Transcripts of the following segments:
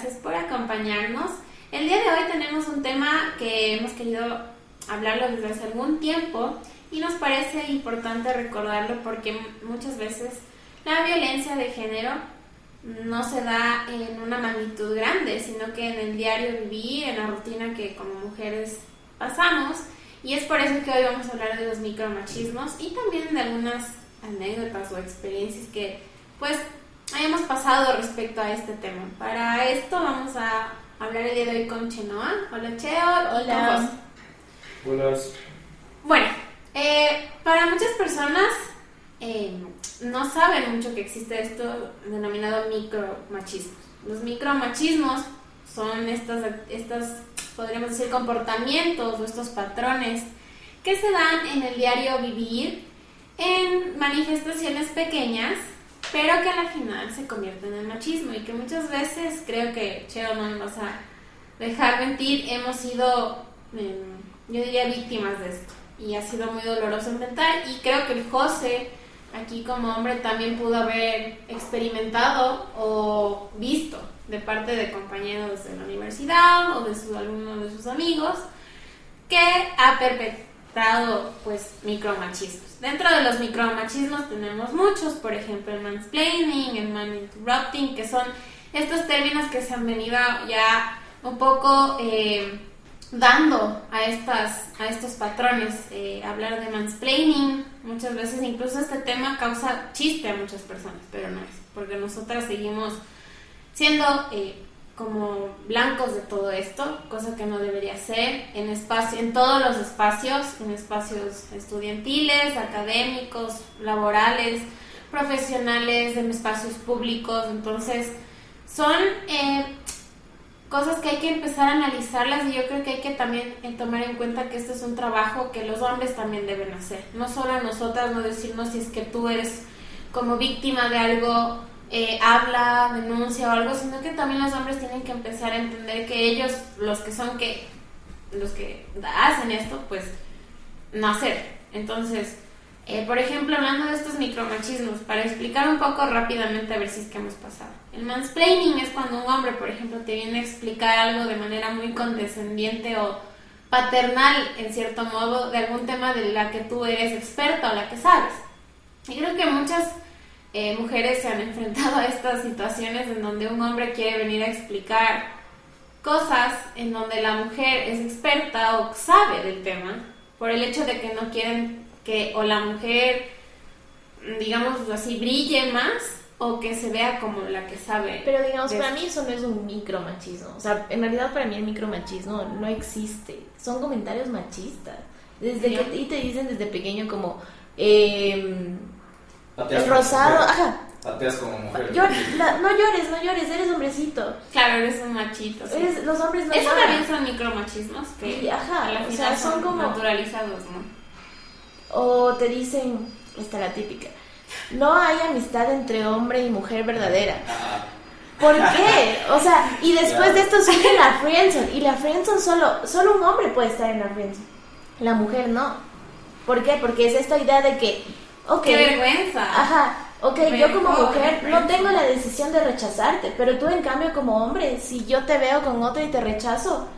gracias por acompañarnos. El día de hoy tenemos un tema que hemos querido hablarlo desde hace algún tiempo y nos parece importante recordarlo porque muchas veces la violencia de género no se da en una magnitud grande, sino que en el diario vivir, en la rutina que como mujeres pasamos. Y es por eso que hoy vamos a hablar de los micromachismos y también de algunas anécdotas o experiencias que pues hayamos pasado respecto a este tema. Para esto vamos a hablar el día de hoy con Chenoa. Hola Cheo. Hola. Hola. Bueno, eh, para muchas personas eh, no saben mucho que existe esto denominado micromachismo. Los micromachismos son estas, estas, podríamos decir, comportamientos o estos patrones que se dan en el diario vivir en manifestaciones pequeñas pero que al final se convierten en machismo y que muchas veces creo que, Cheo, no me vas a dejar mentir, hemos sido, em, yo diría, víctimas de esto. Y ha sido muy doloroso inventar y creo que el José aquí como hombre también pudo haber experimentado o visto de parte de compañeros de la universidad o de su, alguno de sus amigos que ha perpetrado pues micromachismos. Dentro de los micromachismos tenemos muchos, por ejemplo el mansplaining, el man interrupting, que son estos términos que se han venido ya un poco eh, dando a, estas, a estos patrones. Eh, hablar de mansplaining, muchas veces incluso este tema causa chiste a muchas personas, pero no es, porque nosotras seguimos siendo... Eh, como blancos de todo esto, cosa que no debería ser, en, espacio, en todos los espacios, en espacios estudiantiles, académicos, laborales, profesionales, en espacios públicos. Entonces, son eh, cosas que hay que empezar a analizarlas y yo creo que hay que también eh, tomar en cuenta que este es un trabajo que los hombres también deben hacer. No solo a nosotras, no decirnos si es que tú eres como víctima de algo eh, habla, denuncia o algo, sino que también los hombres tienen que empezar a entender que ellos, los que son que, los que hacen esto, pues no hacer. Entonces, eh, por ejemplo, hablando de estos micromachismos, para explicar un poco rápidamente a ver si es que hemos pasado. El mansplaining es cuando un hombre, por ejemplo, te viene a explicar algo de manera muy condescendiente o paternal, en cierto modo, de algún tema de la que tú eres experta o la que sabes. Y creo que muchas eh, mujeres se han enfrentado a estas situaciones en donde un hombre quiere venir a explicar cosas en donde la mujer es experta o sabe del tema, por el hecho de que no quieren que o la mujer, digamos así, brille más o que se vea como la que sabe. Pero digamos, para mí eso no es un micromachismo. O sea, en realidad para mí el micromachismo no existe. Son comentarios machistas. Desde que y te dicen desde pequeño como... Eh, el rosado, ajá. Pateas como mujer. no llores, no llores, eres hombrecito. Claro, eres un machito. Eres, los hombres no Eso también son micromachismos que ajá, o sea, son, como naturalizados, ¿no? O te dicen, esta la típica, no hay amistad entre hombre y mujer verdadera. ¿Por qué? O sea, y después de esto surge la friendzone. Y la friendzone solo, solo un hombre puede estar en la friendzone. La mujer no. ¿Por qué? Porque es esta idea de que Qué vergüenza. Ajá. Ok, yo como mujer no tengo la decisión de rechazarte, pero tú en cambio como hombre, si yo te veo con otro y te rechazo,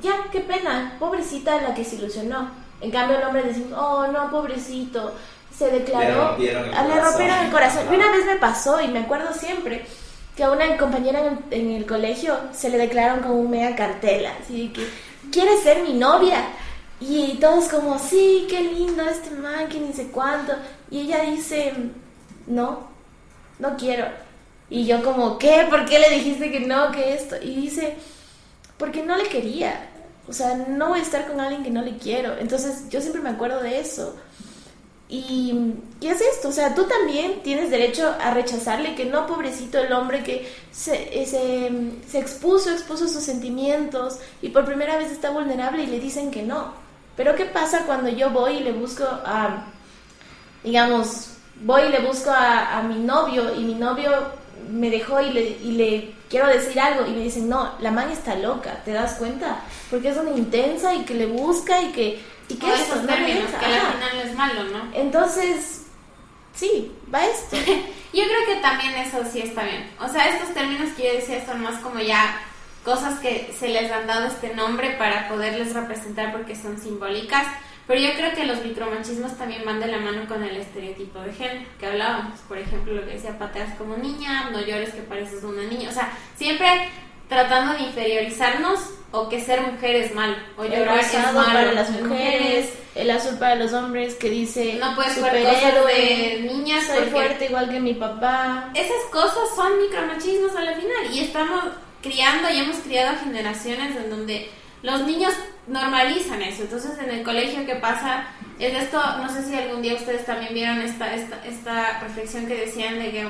ya, qué pena, pobrecita la que se ilusionó. En cambio el hombre dice, oh no, pobrecito, se declaró, le rompieron el ah, corazón. el corazón. Y una vez me pasó y me acuerdo siempre que a una compañera en, el colegio se le declararon como un mega cartela, así que, ¿quieres ser mi novia? Y todos como, sí, qué lindo este man, que ni sé cuánto. Y ella dice, no, no quiero. Y yo como, ¿qué? ¿Por qué le dijiste que no, que esto? Y dice, porque no le quería. O sea, no voy a estar con alguien que no le quiero. Entonces yo siempre me acuerdo de eso. Y, ¿qué es esto? O sea, tú también tienes derecho a rechazarle que no, pobrecito el hombre que se, eh, se expuso, expuso sus sentimientos y por primera vez está vulnerable y le dicen que no. Pero ¿qué pasa cuando yo voy y le busco a, digamos, voy y le busco a, mi novio y mi novio me dejó y le, y le quiero decir algo y me dicen, no, la man está loca, ¿te das cuenta? Porque es una intensa y que le busca y que... Y que esos términos, que al final es malo, ¿no? Entonces, sí, va esto. Yo creo que también eso sí está bien. O sea, estos términos que yo decía son más como ya cosas que se les han dado este nombre para poderles representar porque son simbólicas. Pero yo creo que los micromachismos también van de la mano con el estereotipo de género que hablábamos. Por ejemplo, lo que decía pateas como niña, no llores que pareces una niña. O sea, siempre tratando de inferiorizarnos o que ser mujer es mal o llorar es malo para las mujeres, el azul para los hombres que dice no puedes ver cosas de niñas soy fuerte igual que mi papá esas cosas son micromachismos a la final y estamos criando y hemos criado generaciones en donde los niños normalizan eso. Entonces, en el colegio, ¿qué pasa? Es esto, no sé si algún día ustedes también vieron esta, esta, esta reflexión que decían de que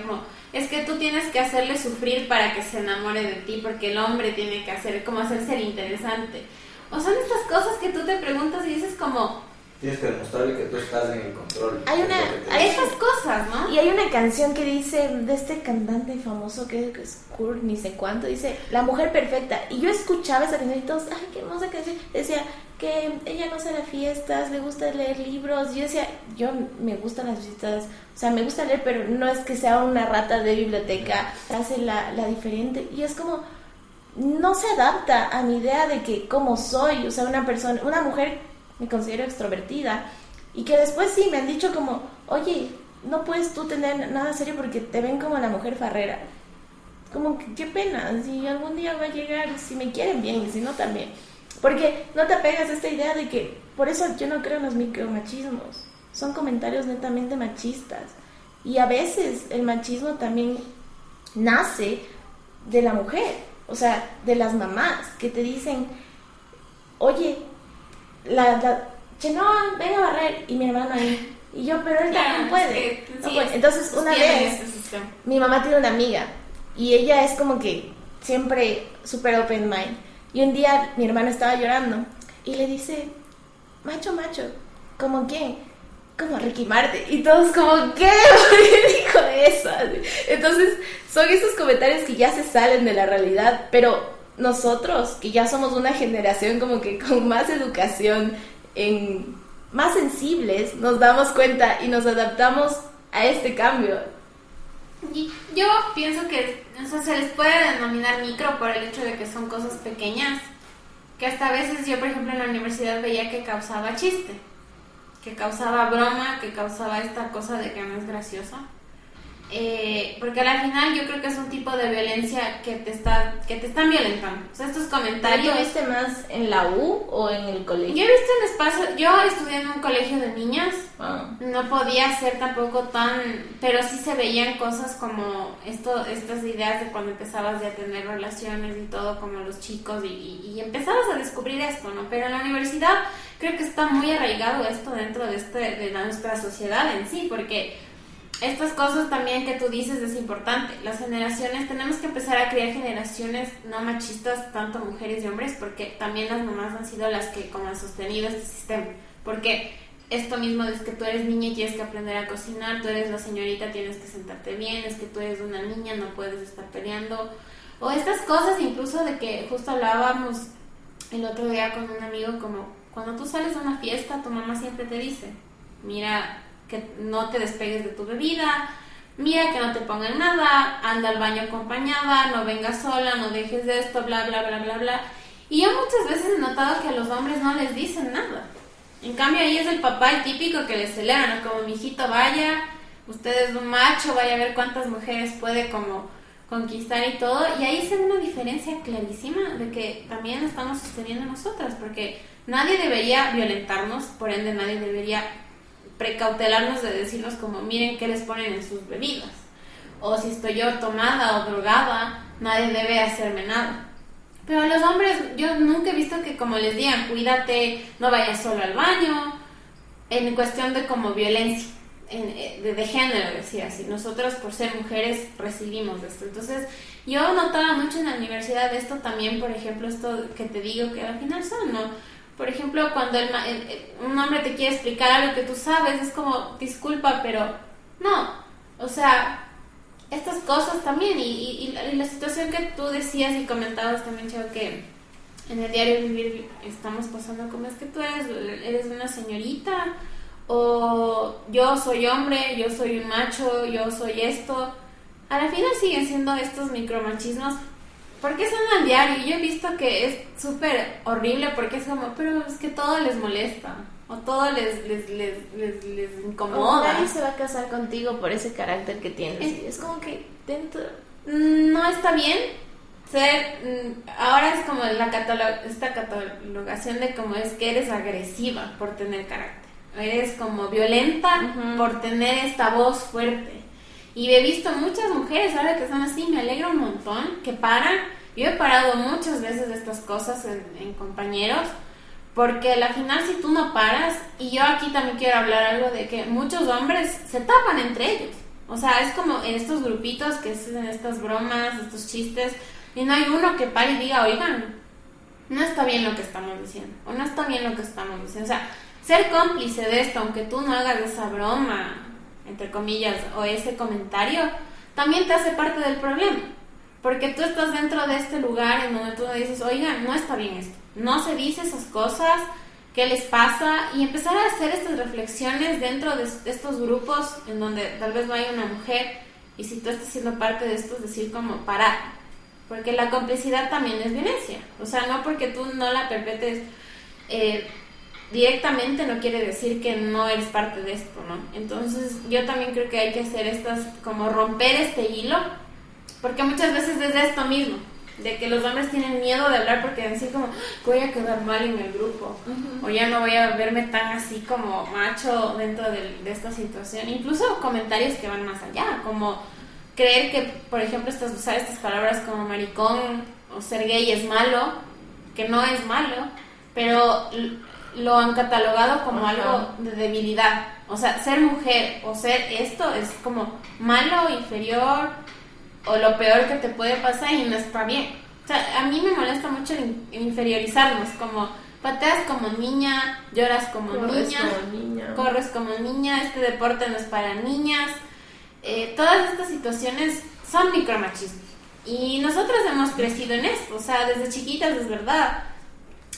es que tú tienes que hacerle sufrir para que se enamore de ti, porque el hombre tiene que hacer, como hacerse el interesante. O son estas cosas que tú te preguntas y dices como, Tienes que demostrarle que tú estás en el control. Hay una, hay estas cosas, ¿no? Y hay una canción que dice de este cantante famoso que es Kurt, ni sé cuánto, dice La mujer perfecta. Y yo escuchaba esa canción y todos, ay, qué hermosa canción. Decía que ella no sale a fiestas, le gusta leer libros. Yo decía, yo me gustan las fiestas, o sea, me gusta leer, pero no es que sea una rata de biblioteca, hace la, la diferente. Y es como, no se adapta a mi idea de que como soy, o sea, una persona, una mujer me considero extrovertida. Y que después sí me han dicho como, oye, no puedes tú tener nada serio porque te ven como la mujer farrera. Como, qué pena, si algún día va a llegar, si me quieren bien, y si no también. Porque no te apegas a esta idea de que, por eso yo no creo en los micromachismos. Son comentarios netamente machistas. Y a veces el machismo también nace de la mujer, o sea, de las mamás que te dicen, oye, la, la Chenoa, venga a barrer, y mi hermano ahí. Y yo, pero él también puede. Entonces, una vez, mi mamá tiene una amiga, y ella es como que siempre súper open mind. Y un día mi hermano estaba llorando, y le dice, macho, macho, ¿como quién? Como Ricky Marte. Y todos como, ¿qué? ¿Por qué dijo eso? Entonces, son esos comentarios que ya se salen de la realidad, pero nosotros, que ya somos una generación como que con más educación, en, más sensibles, nos damos cuenta y nos adaptamos a este cambio. yo pienso que se les puede denominar micro por el hecho de que son cosas pequeñas, que hasta a veces yo, por ejemplo, en la universidad veía que causaba chiste, que causaba broma, que causaba esta cosa de que no es graciosa. Eh, porque al final yo creo que es un tipo de violencia que te está que te están violentando. O sea, estos comentarios. ¿Lo viste más en la U o en el colegio? Yo he visto en espacio. Yo estudié en un colegio de niñas. Ah. No podía ser tampoco tan. Pero sí se veían cosas como esto, estas ideas de cuando empezabas ya a tener relaciones y todo, como los chicos, y, y empezabas a descubrir esto, ¿no? Pero en la universidad creo que está muy arraigado esto dentro de, este, de nuestra sociedad en sí, porque estas cosas también que tú dices es importante. Las generaciones, tenemos que empezar a crear generaciones no machistas, tanto mujeres y hombres, porque también las mamás han sido las que como han sostenido este sistema. Porque esto mismo es que tú eres niña y tienes que aprender a cocinar, tú eres la señorita, tienes que sentarte bien, es que tú eres una niña, no puedes estar peleando. O estas cosas incluso de que justo hablábamos el otro día con un amigo como cuando tú sales a una fiesta, tu mamá siempre te dice, mira, que no te despegues de tu bebida, mira que no te pongan nada, anda al baño acompañada, no vengas sola, no dejes de esto, bla, bla, bla, bla, bla. Y yo muchas veces he notado que a los hombres no les dicen nada. En cambio ahí es el papá el típico que les celebra, ¿no? Como mi hijito vaya, usted es un macho, vaya a ver cuántas mujeres puede como conquistar y todo. Y ahí se ve una diferencia clarísima de que también estamos sosteniendo nosotras, porque nadie debería violentarnos, por ende nadie debería precautelarnos de decirnos como miren qué les ponen en sus bebidas. O si estoy yo tomada o drogada, nadie debe hacerme nada. Pero a los hombres yo nunca he visto que como les digan, cuídate, no vayas solo al baño, en cuestión de como violencia. Eh, de, de, género, decía así. Nosotros por ser mujeres recibimos esto. Entonces, yo notaba mucho en la universidad esto también, por ejemplo, esto que te digo que al final son, ¿no? Por ejemplo, cuando un hombre te quiere explicar algo que tú sabes, es como, disculpa, pero no. O sea, estas cosas también. Y, la, situación que tú decías y comentabas también, Chavo, que en el diario vivir estamos pasando como es que tú eres, eres una señorita o yo soy hombre, yo soy un macho, yo soy esto. A la final siguen siendo estos micromachismos porque son al diario. Yo he visto que es súper horrible porque es como, pero es que todo les molesta o todo les, les, les, les, incomoda. nadie se va a casar contigo por ese carácter que tienes. Es, como que dentro... Mm, no está bien ser... Mm, ahora es como la esta catalogación de como es que eres agresiva por tener carácter. Eres como violenta por tener esta voz fuerte. Y he visto muchas mujeres ahora que son así, me alegra un montón, que paran. Yo he parado muchas veces estas cosas en, en compañeros porque al final si tú no paras, y yo aquí también quiero hablar algo de que muchos hombres se tapan entre ellos. O sea, es como en estos grupitos que hacen estas bromas, estos chistes, y no hay uno que pare y diga, oigan, no está bien lo que estamos diciendo, o no está bien lo que estamos diciendo. O sea, ser cómplice de esto, aunque tú no hagas esa broma, entre comillas, o ese comentario, también te hace parte del problema. Porque tú estás dentro de este lugar en donde tú dices, oigan, no está bien esto no se dice esas cosas, qué les pasa y empezar a hacer estas reflexiones dentro de estos grupos en donde tal vez no hay una mujer y si tú estás siendo parte de esto es decir como parar, porque la complicidad también es violencia, o sea, no porque tú no la perpetes eh, directamente no quiere decir que no eres parte de esto, ¿no? Entonces yo también creo que hay que hacer estas, como romper este hilo, porque muchas veces es de esto mismo, de que los hombres tienen miedo de hablar porque decir como voy a quedar mal en el grupo o ya no voy a verme tan así como macho dentro de, esta situación incluso comentarios que van más allá como creer que por ejemplo estas, usar estas palabras como maricón o ser gay es malo que no es malo pero lo han catalogado como algo de debilidad o sea ser mujer o ser esto es como malo inferior o lo peor que te puede pasar y no está bien. O sea, a mí me molesta mucho inferiorizarnos, como pateas como niña, lloras como, niña, corres como niña, este deporte no es para niñas. Eh, todas estas situaciones son micromachismos. Y nosotros hemos crecido en esto, o sea, desde chiquitas es verdad.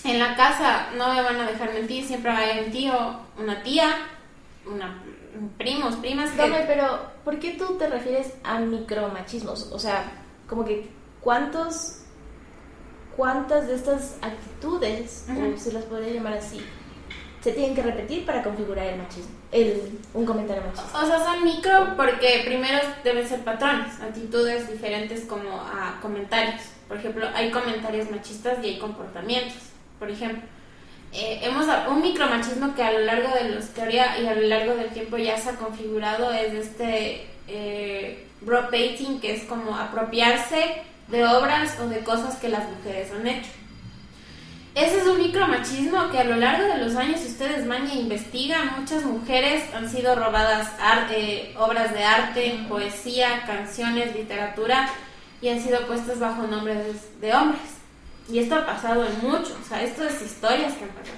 En la casa no me van a dejar mentir, siempre hay un tío, una tía, una primos, primas que... pero ¿por qué tú te refieres a micromachismos? O sea, como que ¿cuántos, cuántas de estas actitudes, o se las podría llamar así, se tienen que repetir para configurar el machismo, el, un comentario machista? O sea, son micro porque primero deben ser patrones, actitudes diferentes como a comentarios. Por ejemplo, hay comentarios machistas y hay comportamientos. Por ejemplo, eh, hemos un micromachismo que a lo largo de la historia y a lo largo del tiempo ya se ha configurado es este eh, painting que es como apropiarse de obras o de cosas que las mujeres han hecho. Ese es un micromachismo que a lo largo de los años, si ustedes van e investigan, muchas mujeres han sido robadas eh, obras de arte, poesía, canciones, literatura y han sido puestas bajo nombres de hombres. Y esto ha pasado en mucho, o sea, esto es historias que han pasado.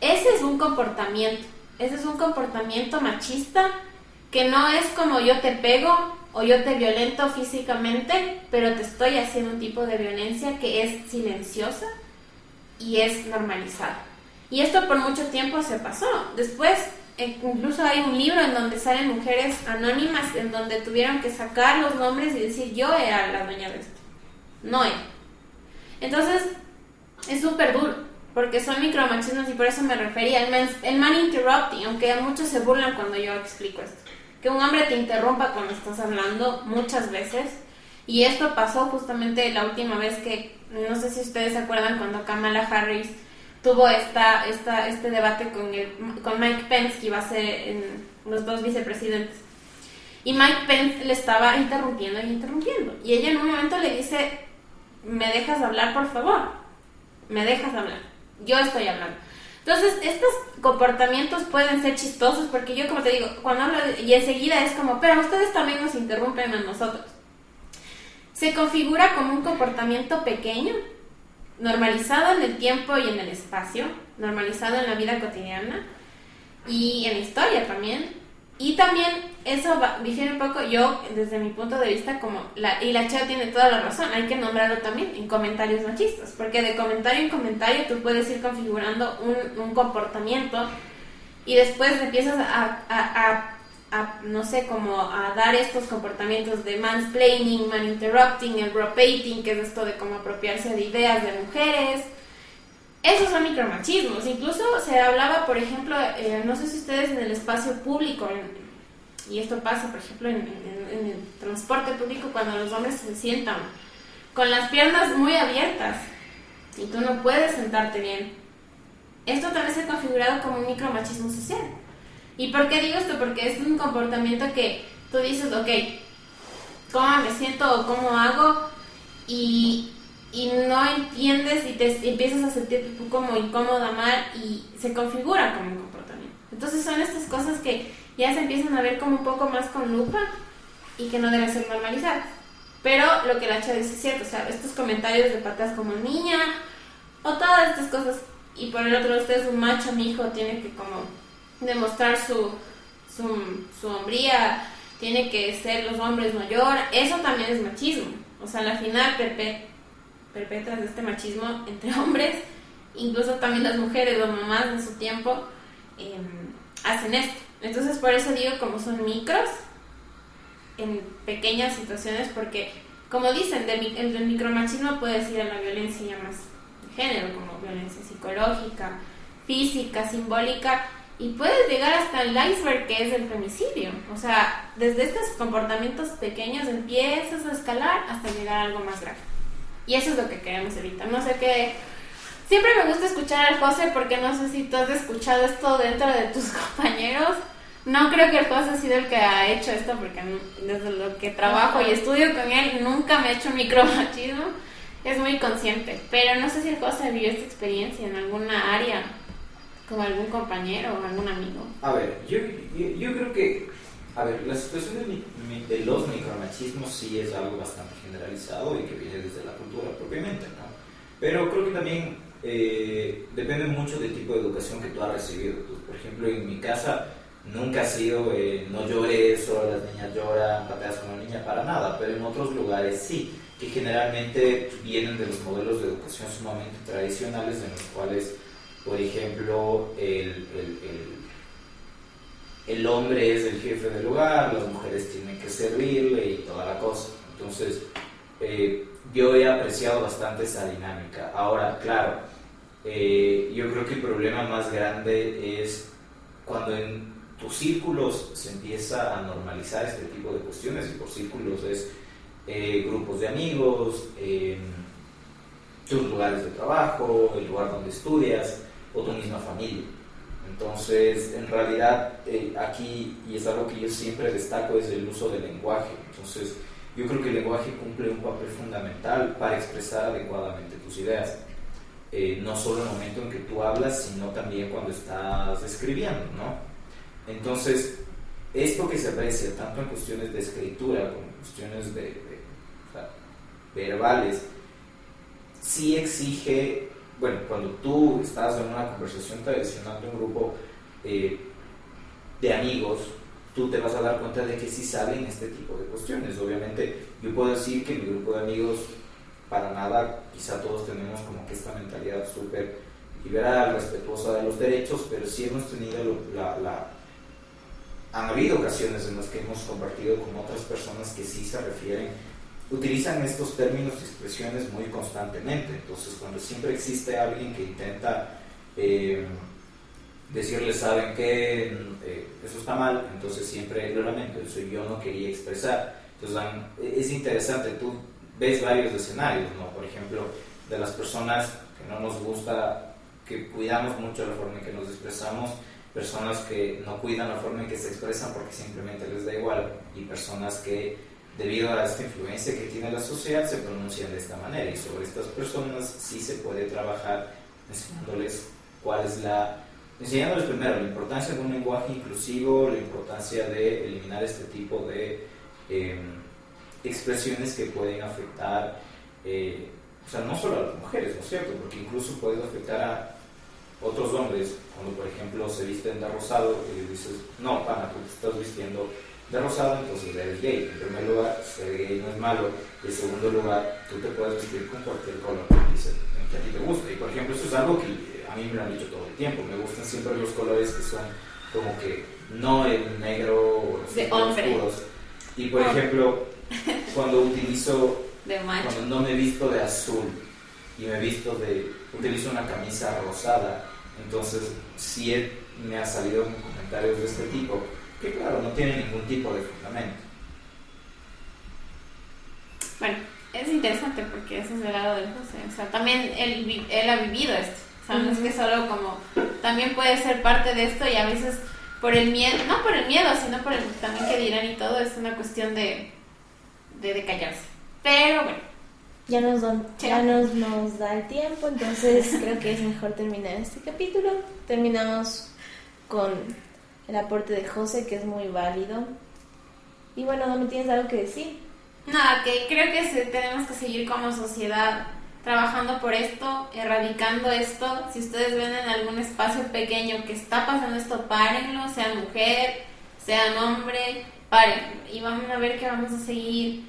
Ese es un comportamiento, ese es un comportamiento machista que no es como yo te pego o yo te violento físicamente, pero te estoy haciendo un tipo de violencia que es silenciosa y es normalizada. Y esto por mucho tiempo se pasó. Después, eh, incluso hay un libro en donde salen mujeres anónimas, en donde tuvieron que sacar los nombres y decir yo era la dueña de esto, no él. Entonces, es súper duro, porque son micromachismos y por eso me refería. El man, interrupting, aunque muchos se burlan cuando yo explico esto. Que un hombre te interrumpa cuando estás hablando muchas veces. Y esto pasó justamente la última vez que, no sé si ustedes se acuerdan, cuando Kamala Harris tuvo esta, esta, este debate con, el, con Mike Pence, que iba a ser los dos vicepresidentes. Y Mike Pence le estaba interrumpiendo y interrumpiendo. Y ella en un momento le dice, ¿me dejas hablar, por favor? ¿Me dejas hablar? Yo estoy hablando. Entonces, estos comportamientos pueden ser chistosos porque yo, como te digo, cuando hablo y enseguida es como, pero ustedes también nos interrumpen a nosotros. Se configura como un comportamiento pequeño, normalizado en el tiempo y en el espacio, normalizado en la vida cotidiana y en la historia también, y también eso difiere un poco yo, desde mi punto de vista, como la, y la Cheo tiene toda la razón, hay que nombrarlo también en comentarios machistas, porque de comentario en comentario tú puedes ir configurando un, un comportamiento y después empiezas a, a, a, no sé, como a dar estos comportamientos de mansplaining, maninterrupting, el ropating, que es esto de cómo apropiarse de ideas de mujeres. Esos son micromachismos. Incluso se hablaba, por ejemplo, eh, no sé si ustedes en el espacio público, y esto pasa, por ejemplo, en, el transporte público, cuando los hombres se sientan con las piernas muy abiertas y tú no puedes sentarte bien. Esto también se ha configurado como un micromachismo social. ¿Y por qué digo esto? Porque es un comportamiento que tú dices, ok, ¿cómo me siento o cómo hago? Y, y no entiendes y te empiezas a sentir tú como incómoda, mal y se configura como un comportamiento. Entonces son estas cosas que ya se empiezan a ver como un poco más con lupa y que no deben ser normalizadas. Pero lo que la chava dice es cierto, o sea, estos comentarios de patas como niña o todas estas cosas y por el otro usted es un macho, mi hijo tiene que como demostrar su, su, hombría, tiene que ser los hombres no lloran, eso también es machismo. O sea, al final perpetras este machismo entre hombres, incluso también las mujeres o mamás en su tiempo em, hacen esto. Entonces por eso digo como son micros en pequeñas situaciones porque como dicen, el micromachismo puede ir a la violencia más de género, como violencia psicológica, física, simbólica, y puedes llegar hasta el iceberg que es el femicidio. O sea, desde estos comportamientos pequeños empiezas a escalar hasta llegar a algo más grave. Y eso es lo que queremos evitar. No sé qué... Siempre me gusta escuchar al José porque no sé si tú has escuchado esto dentro de tus compañeros. No creo que el José ha sido el que ha hecho esto porque desde lo que trabajo y estudio con él nunca me ha hecho micromachismo. Es muy consciente. Pero no sé si el José vivió esta experiencia en alguna área con algún compañero o algún amigo? A ver, yo, yo, creo que, a ver, la situación de, de, los micromachismos sí es algo bastante generalizado y que viene desde la cultura propiamente, ¿no? Pero creo que también eh, depende mucho del tipo de educación que tú has recibido. por ejemplo, en mi casa nunca ha sido eh, no llores o las niñas lloran, pateas con una niña, para nada, pero en otros lugares sí, que generalmente vienen de los modelos de educación sumamente tradicionales en los cuales por ejemplo, el, el, hombre es el jefe del hogar, las mujeres tienen que servirle y toda la cosa. Entonces, eh, yo he apreciado bastante esa dinámica. Ahora, claro, eh, yo creo que el problema más grande es cuando en tus círculos se empieza a normalizar este tipo de cuestiones, y por círculos es eh, grupos de amigos, tus lugares de trabajo, el lugar donde estudias, o tu misma familia. Entonces, en realidad, eh, aquí, y es algo que yo siempre destaco, es el uso del lenguaje. Entonces, yo creo que el lenguaje cumple un papel fundamental para expresar adecuadamente tus ideas. Eh, no solo en el momento en que tú hablas, sino también cuando estás escribiendo, ¿no? Entonces, esto que se aprecia tanto en cuestiones de escritura como en cuestiones de, verbales, sí exige bueno, cuando tú estás en una conversación tradicional de un grupo eh, de amigos, tú te vas a dar cuenta de que sí saben este tipo de cuestiones. Obviamente, yo puedo decir que mi grupo de amigos, para nada, quizá todos tenemos como que esta mentalidad súper liberal, respetuosa de los derechos, pero sí hemos tenido la han habido ocasiones en las que hemos compartido con otras personas que sí se refieren utilizan estos términos y expresiones muy constantemente. Entonces, cuando siempre existe alguien que intenta eh, ¿saben qué? Eh, eso está mal, entonces siempre lo lamento, eso yo no quería expresar. Entonces, es interesante, tú ves varios escenarios, ¿no? Por ejemplo, de las personas que no nos gusta, que cuidamos mucho la forma en que nos expresamos, personas que no cuidan la forma en que se expresan porque simplemente les da igual, y personas que debido a esta influencia que tiene la sociedad, se pronuncian de esta manera. Y sobre estas personas sí se puede trabajar enseñándoles cuál es la... Enseñándoles primero la importancia de un lenguaje inclusivo, la importancia de eliminar este tipo de em, expresiones que pueden afectar, eh, o sea, no solo a las mujeres, ¿no es cierto? Porque incluso puede afectar a otros hombres, cuando por ejemplo se visten de rosado y dices, no, pana, tú te estás vistiendo de rosado, entonces eres gay. En primer lugar, ser gay no es malo. Y en segundo lugar, tú te puedes vestir con cualquier color que, a ti te guste. Y por ejemplo, eso es algo que a mí me lo han dicho todo el tiempo. Me gustan siempre los colores que son como que no el negro o los De hombre. oscuros. Y por ejemplo, cuando utilizo, De cuando no me visto de azul y me visto de, utilizo una camisa rosada, entonces sí me ha salido comentarios de este tipo, que claro, no tienen ningún tipo de fundamento. Bueno, es interesante porque ese es el lado del José. O sea, también él, él ha vivido esto. O sea, no es que solo como... También puede ser parte de esto y a veces por el miedo, no por el miedo, sino por el también que dirán y todo, es una cuestión de, de, de callarse. Pero bueno, Ya nos, don- ya nos, nos da el tiempo, entonces creo que es mejor terminar este capítulo. Terminamos con el aporte de José, que es muy válido. Y bueno, ¿no tienes algo que decir? Nada, que creo que tenemos que seguir como sociedad trabajando por esto, erradicando esto. Si ustedes ven en algún espacio pequeño que está pasando esto, párenlo, sean mujer, sean hombre, paren. Y vamos a ver que vamos a seguir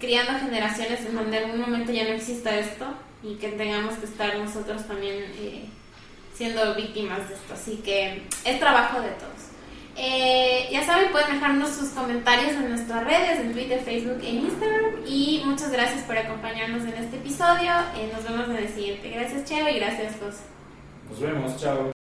criando generaciones en donde en algún momento ya no exista esto y que tengamos que estar nosotros también eh, siendo víctimas de esto. Así que es trabajo de todos. Eh, ya saben, pueden dejarnos sus comentarios en nuestras redes, en Twitter, Facebook e Instagram. Y muchas gracias por acompañarnos en este episodio. Eh, nos vemos en el siguiente. Gracias, Cheo, y gracias, José. Nos vemos, chao.